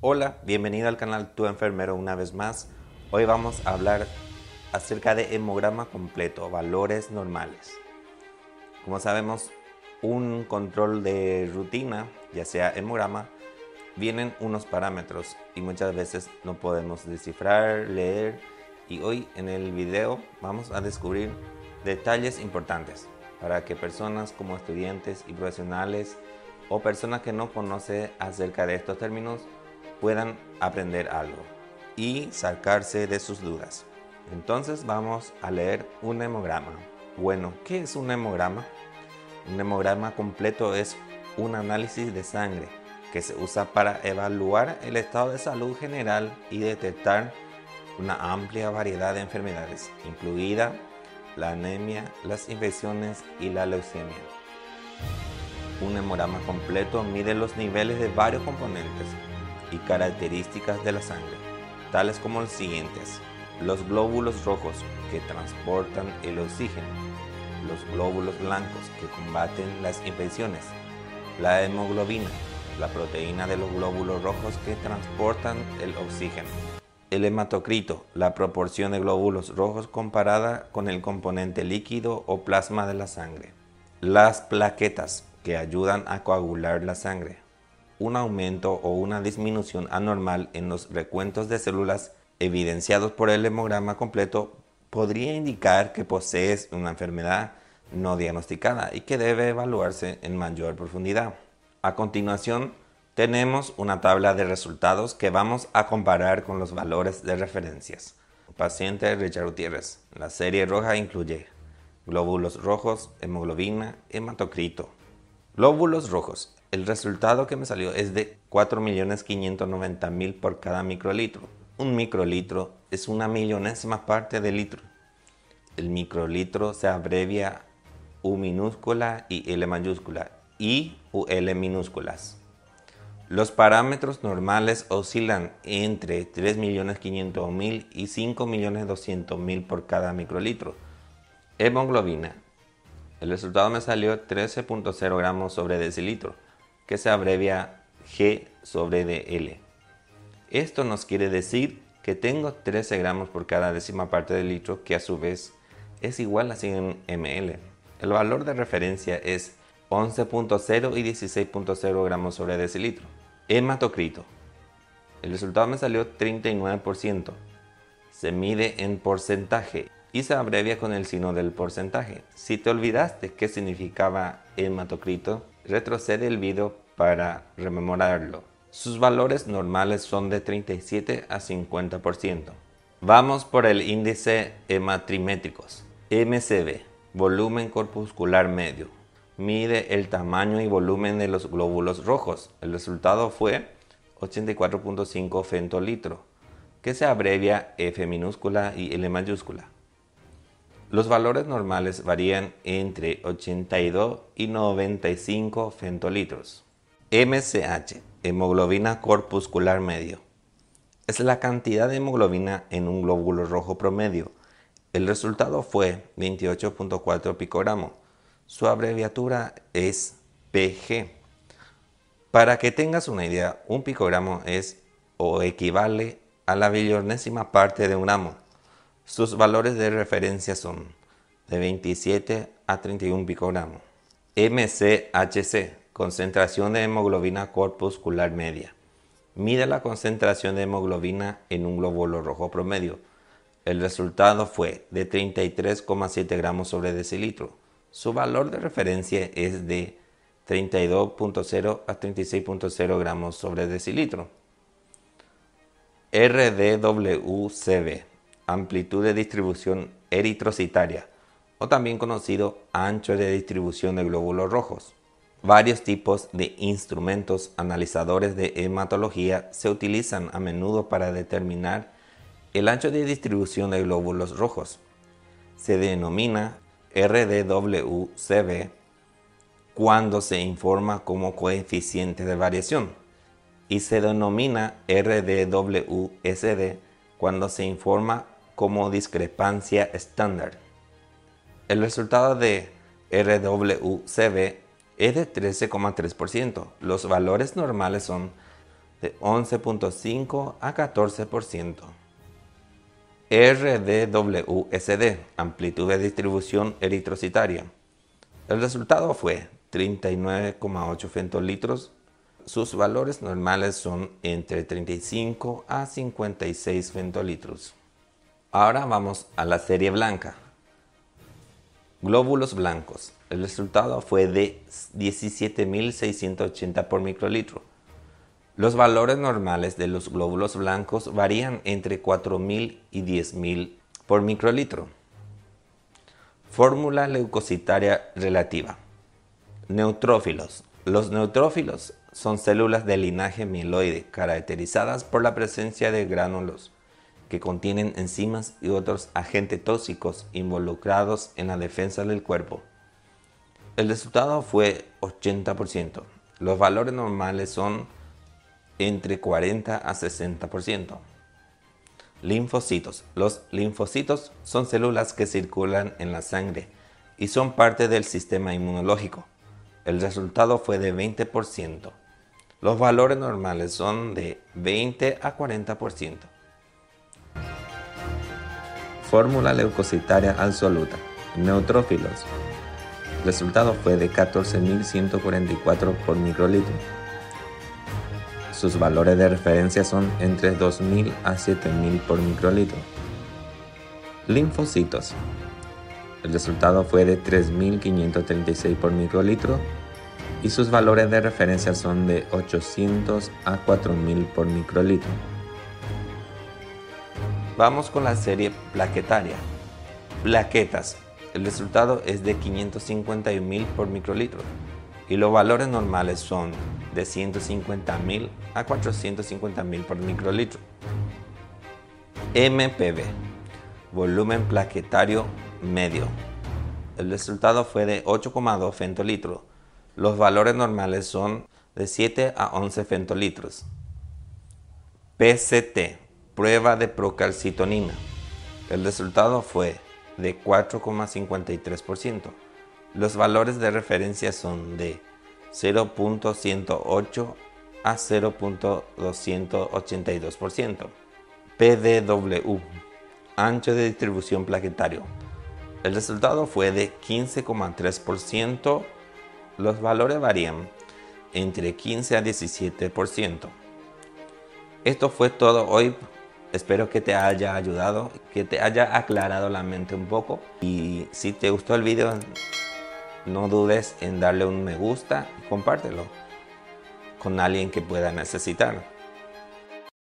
Hola, bienvenido al canal Tu Enfermero una vez más. Hoy vamos a hablar acerca de hemograma completo, valores normales. Como sabemos, un control de rutina, ya sea hemograma, vienen unos parámetros y muchas veces no podemos descifrar, leer y hoy en el video vamos a descubrir detalles importantes para que personas como estudiantes y profesionales o personas que no conocen acerca de estos términos puedan aprender algo y sacarse de sus dudas. Entonces vamos a leer un hemograma. Bueno, ¿qué es un hemograma? Un hemograma completo es un análisis de sangre que se usa para evaluar el estado de salud general y detectar una amplia variedad de enfermedades, incluida la anemia, las infecciones y la leucemia. Un hemograma completo mide los niveles de varios componentes y características de la sangre, tales como los siguientes. Los glóbulos rojos que transportan el oxígeno, los glóbulos blancos que combaten las infecciones, la hemoglobina, la proteína de los glóbulos rojos que transportan el oxígeno, el hematocrito, la proporción de glóbulos rojos comparada con el componente líquido o plasma de la sangre, las plaquetas que ayudan a coagular la sangre, un aumento o una disminución anormal en los recuentos de células evidenciados por el hemograma completo podría indicar que posees una enfermedad no diagnosticada y que debe evaluarse en mayor profundidad. A continuación, tenemos una tabla de resultados que vamos a comparar con los valores de referencias. Paciente Richard Gutiérrez. La serie roja incluye glóbulos rojos, hemoglobina, hematocrito. Glóbulos rojos. El resultado que me salió es de 4.590.000 por cada microlitro. Un microlitro es una millonésima parte de litro. El microlitro se abrevia U minúscula y L mayúscula y L minúsculas. Los parámetros normales oscilan entre 3.500.000 y 5.200.000 por cada microlitro. Hemoglobina. El resultado me salió 13.0 gramos sobre decilitro que se abrevia G sobre DL. Esto nos quiere decir que tengo 13 gramos por cada décima parte del litro, que a su vez es igual a 100 ml. El valor de referencia es 11.0 y 16.0 gramos sobre decilitro. Hematocrito. El resultado me salió 39%. Se mide en porcentaje y se abrevia con el signo del porcentaje. Si te olvidaste qué significaba hematocrito, retrocede el video para rememorarlo. Sus valores normales son de 37 a 50%. Vamos por el índice hematrimétricos. MCB, volumen corpuscular medio. Mide el tamaño y volumen de los glóbulos rojos. El resultado fue 84.5 fentolitro, que se abrevia F minúscula y L mayúscula. Los valores normales varían entre 82 y 95 fentolitros. MCH, hemoglobina corpuscular medio. Es la cantidad de hemoglobina en un glóbulo rojo promedio. El resultado fue 28.4 picogramos. Su abreviatura es PG. Para que tengas una idea, un picogramo es o equivale a la billonésima parte de un gramo. Sus valores de referencia son de 27 a 31 picogramos. MCHC, concentración de hemoglobina corpuscular media. Mide la concentración de hemoglobina en un glóbulo rojo promedio. El resultado fue de 33,7 gramos sobre decilitro. Su valor de referencia es de 32.0 a 36.0 gramos sobre decilitro. RDWCB amplitud de distribución eritrocitaria o también conocido ancho de distribución de glóbulos rojos. Varios tipos de instrumentos analizadores de hematología se utilizan a menudo para determinar el ancho de distribución de glóbulos rojos. Se denomina RDWCB cuando se informa como coeficiente de variación y se denomina RDWSD cuando se informa como discrepancia estándar. El resultado de RWCB es de 13,3%. Los valores normales son de 11.5 a 14%. RDWSD, amplitud de distribución eritrocitaria. El resultado fue 39,8 fentolitros. Sus valores normales son entre 35 a 56 fentolitros. Ahora vamos a la serie blanca. Glóbulos blancos. El resultado fue de 17.680 por microlitro. Los valores normales de los glóbulos blancos varían entre 4.000 y 10.000 por microlitro. Fórmula leucocitaria relativa. Neutrófilos. Los neutrófilos son células de linaje mieloide caracterizadas por la presencia de gránulos que contienen enzimas y otros agentes tóxicos involucrados en la defensa del cuerpo. El resultado fue 80%. Los valores normales son entre 40 a 60%. Linfocitos. Los linfocitos son células que circulan en la sangre y son parte del sistema inmunológico. El resultado fue de 20%. Los valores normales son de 20 a 40%. Fórmula leucocitaria absoluta. Neutrófilos. El resultado fue de 14.144 por microlitro. Sus valores de referencia son entre 2.000 a 7.000 por microlitro. Linfocitos. El resultado fue de 3.536 por microlitro y sus valores de referencia son de 800 a 4.000 por microlitro. Vamos con la serie plaquetaria. Plaquetas. El resultado es de 551.000 por microlitro y los valores normales son de 150.000 a 450.000 por microlitro. MPB. Volumen plaquetario medio. El resultado fue de 8,2 fentolitros. Los valores normales son de 7 a 11 fentolitros. PCT prueba de procalcitonina. El resultado fue de 4,53%. Los valores de referencia son de 0.108 a 0.282%. PDW, ancho de distribución plaquetario. El resultado fue de 15,3%. Los valores varían entre 15 a 17%. Esto fue todo hoy Espero que te haya ayudado, que te haya aclarado la mente un poco. Y si te gustó el video, no dudes en darle un me gusta y compártelo con alguien que pueda necesitar.